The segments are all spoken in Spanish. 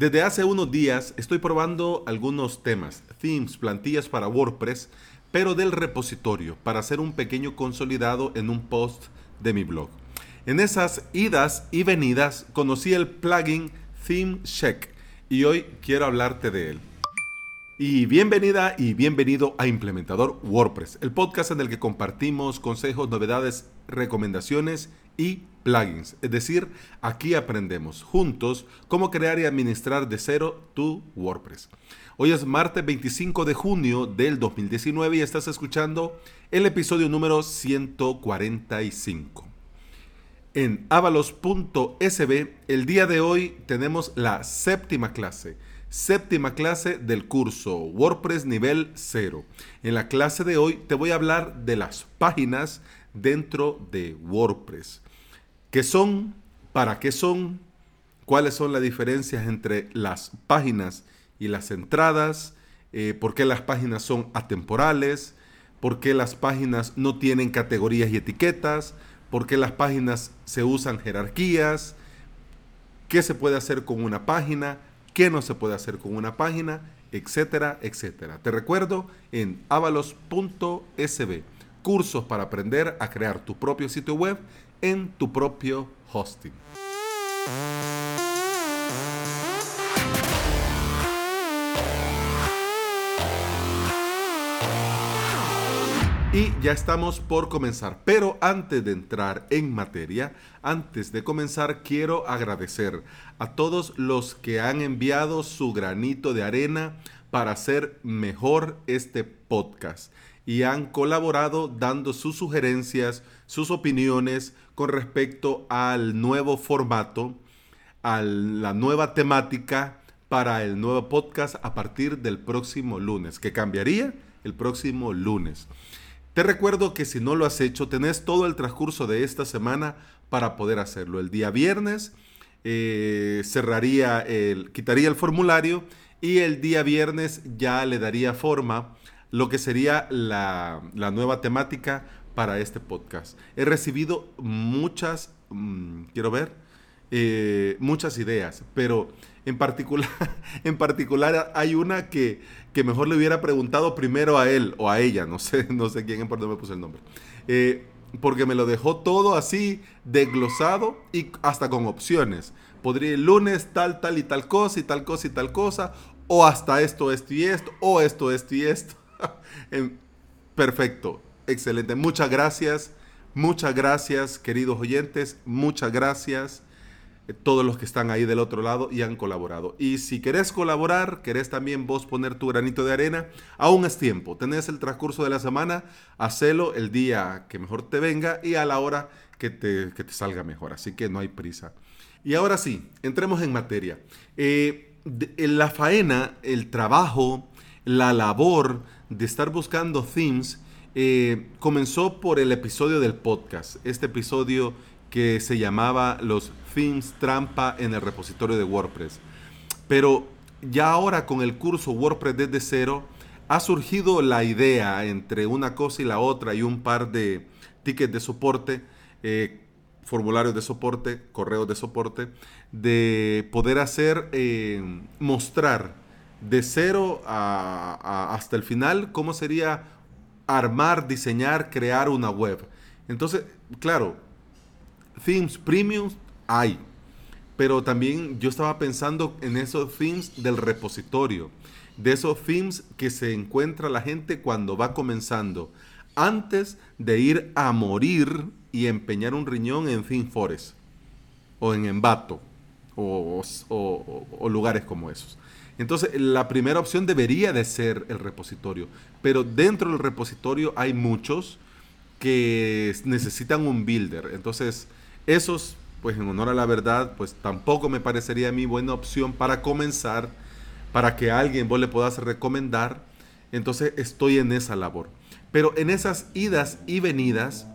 Desde hace unos días estoy probando algunos temas, themes, plantillas para WordPress, pero del repositorio, para hacer un pequeño consolidado en un post de mi blog. En esas idas y venidas conocí el plugin Theme Check y hoy quiero hablarte de él. Y bienvenida y bienvenido a Implementador WordPress, el podcast en el que compartimos consejos, novedades, recomendaciones y plugins. Es decir, aquí aprendemos juntos cómo crear y administrar de cero tu WordPress. Hoy es martes 25 de junio del 2019 y estás escuchando el episodio número 145. En avalos.sb, el día de hoy tenemos la séptima clase séptima clase del curso WordPress nivel 0. En la clase de hoy te voy a hablar de las páginas dentro de WordPress. ¿Qué son? ¿Para qué son? ¿Cuáles son las diferencias entre las páginas y las entradas? Eh, ¿Por qué las páginas son atemporales? ¿Por qué las páginas no tienen categorías y etiquetas? ¿Por qué las páginas se usan jerarquías? ¿Qué se puede hacer con una página? qué no se puede hacer con una página, etcétera, etcétera. Te recuerdo en avalos.sb, cursos para aprender a crear tu propio sitio web en tu propio hosting. Y ya estamos por comenzar. Pero antes de entrar en materia, antes de comenzar, quiero agradecer a todos los que han enviado su granito de arena para hacer mejor este podcast y han colaborado dando sus sugerencias, sus opiniones con respecto al nuevo formato, a la nueva temática para el nuevo podcast a partir del próximo lunes, que cambiaría el próximo lunes. Te recuerdo que si no lo has hecho, tenés todo el transcurso de esta semana para poder hacerlo. El día viernes eh, cerraría el, quitaría el formulario y el día viernes ya le daría forma lo que sería la, nueva temática para este podcast. He recibido muchas, mm, quiero ver, eh, muchas ideas, pero en particular, en particular hay una que, que, mejor le hubiera preguntado primero a él o a ella, no sé, no sé quién, por dónde me puse el nombre. Eh, porque me lo dejó todo así desglosado y hasta con opciones. Podría el lunes tal, tal y tal cosa y tal cosa y tal cosa, o hasta esto, esto y esto, o esto, esto y esto. Perfecto, excelente. Muchas gracias, muchas gracias, queridos oyentes, muchas gracias. Eh, todos los que están ahí del otro lado y han colaborado. Y si querés colaborar, querés también vos poner tu granito de arena, aún es tiempo. Tenés el transcurso de la semana, hacelo el día que mejor te venga y a la hora que te, salga mejor. Así que no hay prisa. Y ahora sí, entremos en materia. Eh, la faena, el trabajo, la labor de estar buscando themes eh, comenzó por el episodio del podcast. Este episodio que se llamaba Los Themes Trampa en el repositorio de WordPress. Pero ya ahora con el curso WordPress desde cero, ha surgido la idea entre una cosa y la otra y un par de tickets de soporte, eh, formularios de soporte, correos de soporte, de poder hacer, eh, mostrar de cero hasta el final cómo sería armar, diseñar, crear una web. Entonces, claro, themes premium hay, pero también yo estaba pensando en esos themes del repositorio, de esos themes que se encuentra la gente cuando va comenzando, antes de ir a morir y empeñar un riñón en ThemeForest o en Envato o, o lugares como esos. Entonces, la primera opción debería de ser el repositorio, pero dentro del repositorio hay muchos que necesitan un builder. Entonces, esos, pues en honor a la verdad, pues tampoco me parecería a mí buena opción para comenzar, para que a alguien vos le puedas recomendar. Entonces estoy en esa labor. Pero en esas idas y venidas,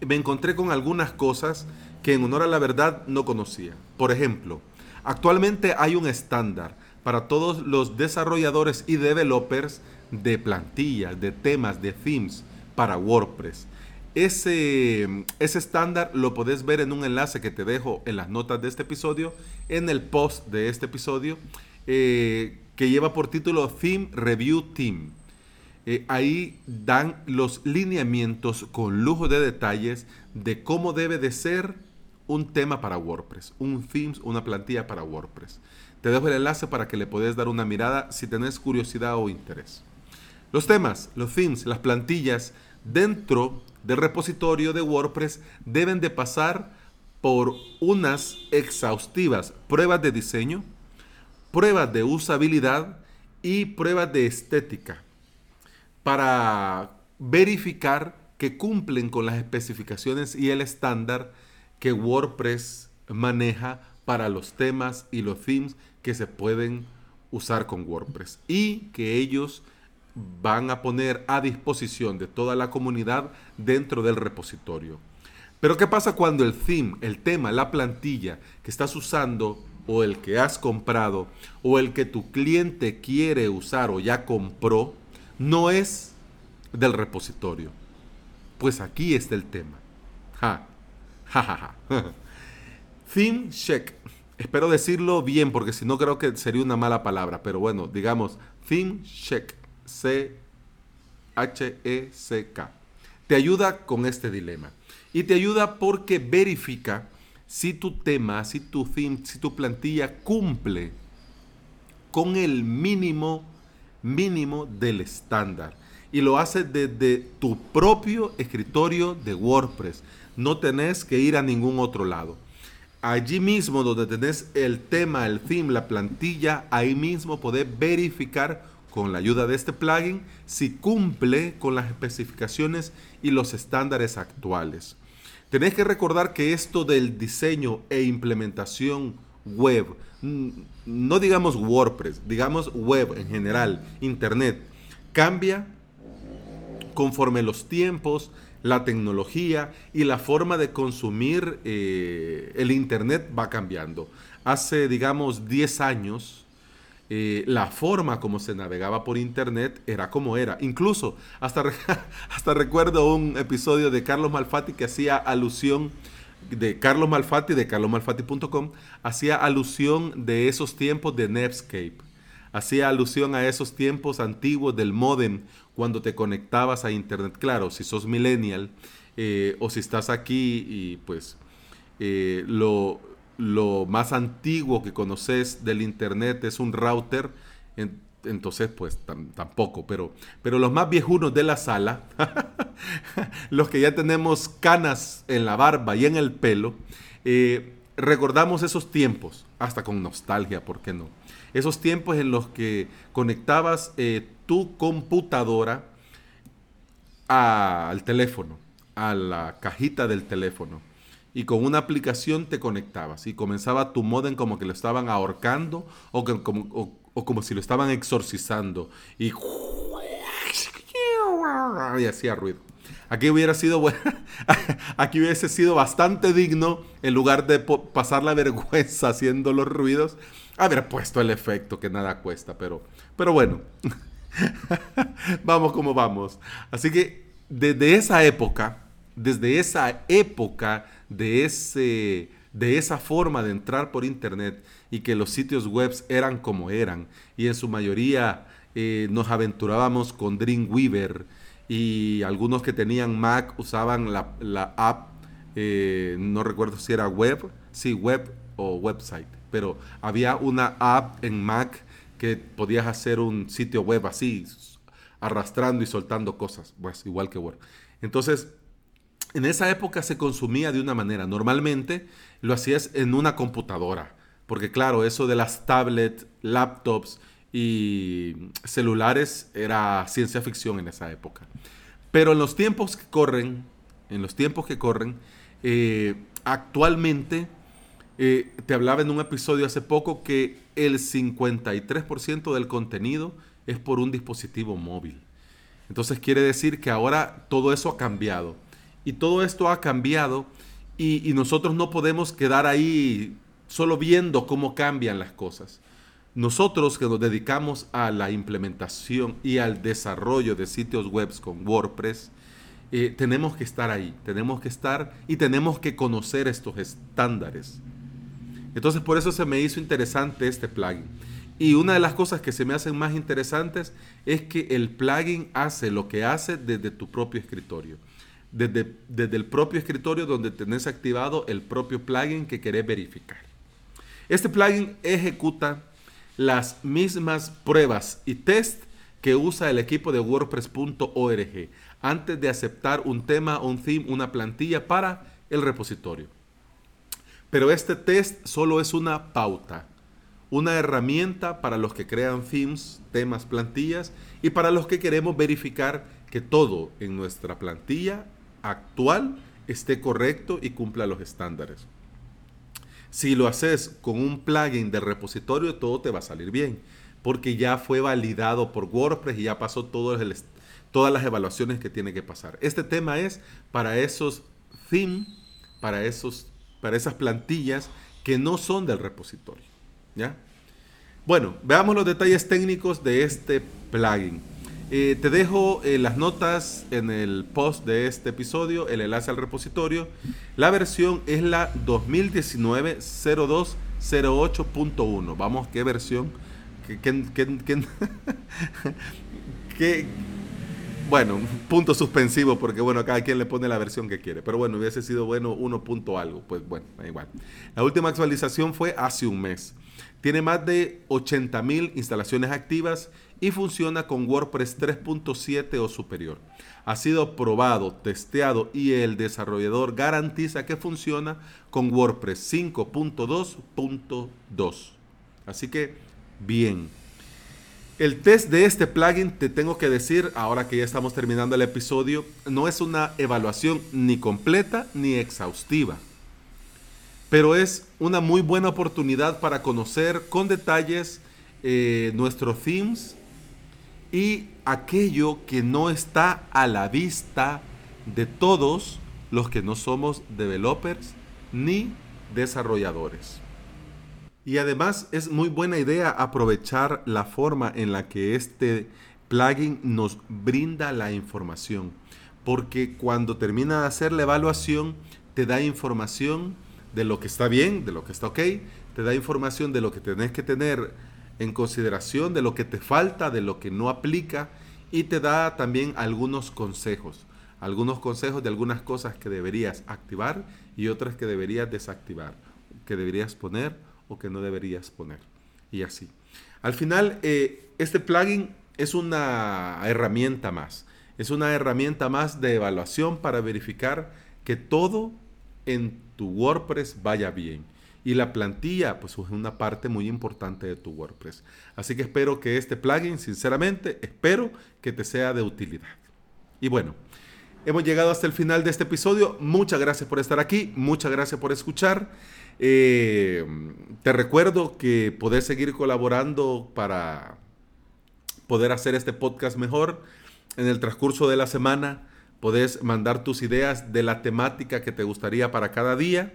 me encontré con algunas cosas que en honor a la verdad no conocía. Por ejemplo, actualmente hay un estándar para todos los desarrolladores y developers de plantillas, de temas, de themes para WordPress. Ese, ese estándar lo podés ver en un enlace que te dejo en las notas de este episodio, en el post de este episodio, eh, que lleva por título Theme Review Team. Eh, ahí dan los lineamientos con lujo de detalles de cómo debe de ser un tema para WordPress, un themes, una plantilla para WordPress. Te dejo el enlace para que le puedas dar una mirada si tenés curiosidad o interés. Los temas, los themes, las plantillas dentro del repositorio de WordPress deben de pasar por unas exhaustivas pruebas de diseño, pruebas de usabilidad y pruebas de estética para verificar que cumplen con las especificaciones y el estándar que WordPress maneja para los temas y los themes que se pueden usar con WordPress y que ellos van a poner a disposición de toda la comunidad dentro del repositorio. Pero ¿qué pasa cuando el theme, el tema, la plantilla que estás usando o el que has comprado o el que tu cliente quiere usar o ya compró no es del repositorio? Pues aquí está el tema. Ja, ja, ja. Theme check. Espero decirlo bien porque si no creo que sería una mala palabra, pero bueno, digamos theme check. C-H-E-C-K. Te ayuda con este dilema. Y te ayuda porque verifica si tu tema, si tu theme, si tu plantilla cumple con el mínimo, mínimo del estándar. Y lo hace desde tu propio escritorio de WordPress. No tenés que ir a ningún otro lado. Allí mismo donde tenés el tema, el theme, la plantilla, ahí mismo podés verificar con la ayuda de este plugin si cumple con las especificaciones y los estándares actuales. Tenéis que recordar que esto del diseño e implementación web, no digamos WordPress, digamos web en general, Internet, cambia conforme los tiempos, la tecnología y la forma de consumir eh, el Internet va cambiando. Hace, digamos, 10 años, eh, la forma como se navegaba por internet era como era. Incluso hasta, hasta recuerdo un episodio de Carlos Malfatti que hacía alusión de Carlos Malfatti de carlosmalfatti.com hacía alusión de esos tiempos de Netscape. Hacía alusión a esos tiempos antiguos del modem cuando te conectabas a internet. Claro, si sos millennial eh, o si estás aquí y pues eh, lo lo más antiguo que conoces del internet es un router, entonces pues tampoco, pero, pero los más viejunos de la sala, los que ya tenemos canas en la barba y en el pelo, eh, recordamos esos tiempos, hasta con nostalgia, ¿por qué no? Esos tiempos en los que conectabas eh, tu computadora al teléfono, a la cajita del teléfono y con una aplicación te conectabas y comenzaba tu modem como que lo estaban ahorcando o, como, si lo estaban exorcizando y, y hacía ruido. Aquí hubiera sido aquí hubiese sido bastante digno en lugar de pasar la vergüenza haciendo los ruidos, haber puesto el efecto que nada cuesta, pero, pero bueno, vamos como vamos. Así que desde esa época, desde esa época de, ese, de esa forma de entrar por Internet y que los sitios web eran como eran y en su mayoría eh, nos aventurábamos con Dreamweaver y algunos que tenían Mac usaban la, app, eh, no recuerdo si era web, sí, web o website, pero había una app en Mac que podías hacer un sitio web así, arrastrando y soltando cosas, pues igual que Word. Entonces, en esa época se consumía de una manera. Normalmente lo hacías en una computadora, porque claro, eso de las tablets, laptops y celulares era ciencia ficción en esa época. Pero en los tiempos que corren, en los tiempos que corren, eh, actualmente, eh, te hablaba en un episodio hace poco que el 53% del contenido es por un dispositivo móvil. Entonces quiere decir que ahora todo eso ha cambiado. Y todo esto ha cambiado y, nosotros no podemos quedar ahí solo viendo cómo cambian las cosas. Nosotros que nos dedicamos a la implementación y al desarrollo de sitios web con WordPress, eh, tenemos que estar ahí, tenemos que estar y tenemos que conocer estos estándares. Entonces por eso se me hizo interesante este plugin. Y una de las cosas que se me hacen más interesantes es que el plugin hace lo que hace desde tu propio escritorio. Desde, desde el propio escritorio donde tenés activado el propio plugin que querés verificar. Este plugin ejecuta las mismas pruebas y test que usa el equipo de WordPress.org antes de aceptar un tema, un theme, una plantilla para el repositorio. Pero este test solo es una pauta, una herramienta para los que crean themes, temas, plantillas y para los que queremos verificar que todo en nuestra plantilla actual esté correcto y cumpla los estándares. Si lo haces con un plugin de repositorio, todo te va a salir bien, porque ya fue validado por WordPress y ya pasó todas las evaluaciones que tiene que pasar. Este tema es para esos themes, para, esos, para esas plantillas que no son del repositorio. ¿ya? Bueno, veamos los detalles técnicos de este plugin. Eh, te dejo eh, las notas en el post de este episodio, el enlace al repositorio. La versión es la 2019-0208.1. Vamos, ¿qué versión? ¿Qué, bueno, punto suspensivo porque bueno, cada quien le pone la versión que quiere. Pero bueno, hubiese sido bueno 1 punto algo. Pues bueno, da igual. La última actualización fue hace un mes. Tiene más de 80.000 instalaciones activas y funciona con WordPress 3.7 o superior. Ha sido probado, testeado y el desarrollador garantiza que funciona con WordPress 5.2.2. Así que, bien. El test de este plugin, te tengo que decir, ahora que ya estamos terminando el episodio, no es una evaluación ni completa ni exhaustiva pero es una muy buena oportunidad para conocer con detalles eh, nuestros themes y aquello que no está a la vista de todos los que no somos developers ni desarrolladores. Y además es muy buena idea aprovechar la forma en la que este plugin nos brinda la información, porque cuando termina de hacer la evaluación te da información de lo que está bien, de lo que está ok, te da información de lo que tenés que tener en consideración, de lo que te falta, de lo que no aplica y te da también algunos consejos, algunos consejos de algunas cosas que deberías activar y otras que deberías desactivar, que deberías poner o que no deberías poner y así. Al final, eh, este plugin es una herramienta más, es una herramienta más de evaluación para verificar que todo en tu WordPress vaya bien. Y la plantilla, pues es una parte muy importante de tu WordPress. Así que espero que este plugin, sinceramente, espero que te sea de utilidad. Y bueno, hemos llegado hasta el final de este episodio. Muchas gracias por estar aquí, muchas gracias por escuchar. Eh, te recuerdo que podés seguir colaborando para poder hacer este podcast mejor en el transcurso de la semana Podés mandar tus ideas de la temática que te gustaría para cada día.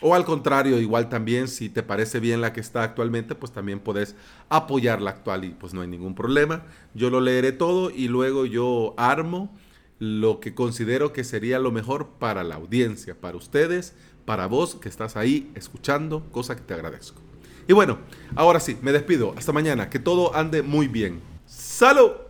O al contrario, igual también, si te parece bien la que está actualmente, pues también podés apoyar la actual y pues no hay ningún problema. Yo lo leeré todo y luego yo armo lo que considero que sería lo mejor para la audiencia, para ustedes, para vos que estás ahí escuchando, cosa que te agradezco. Y bueno, ahora sí, me despido. Hasta mañana. Que todo ande muy bien. ¡Salud!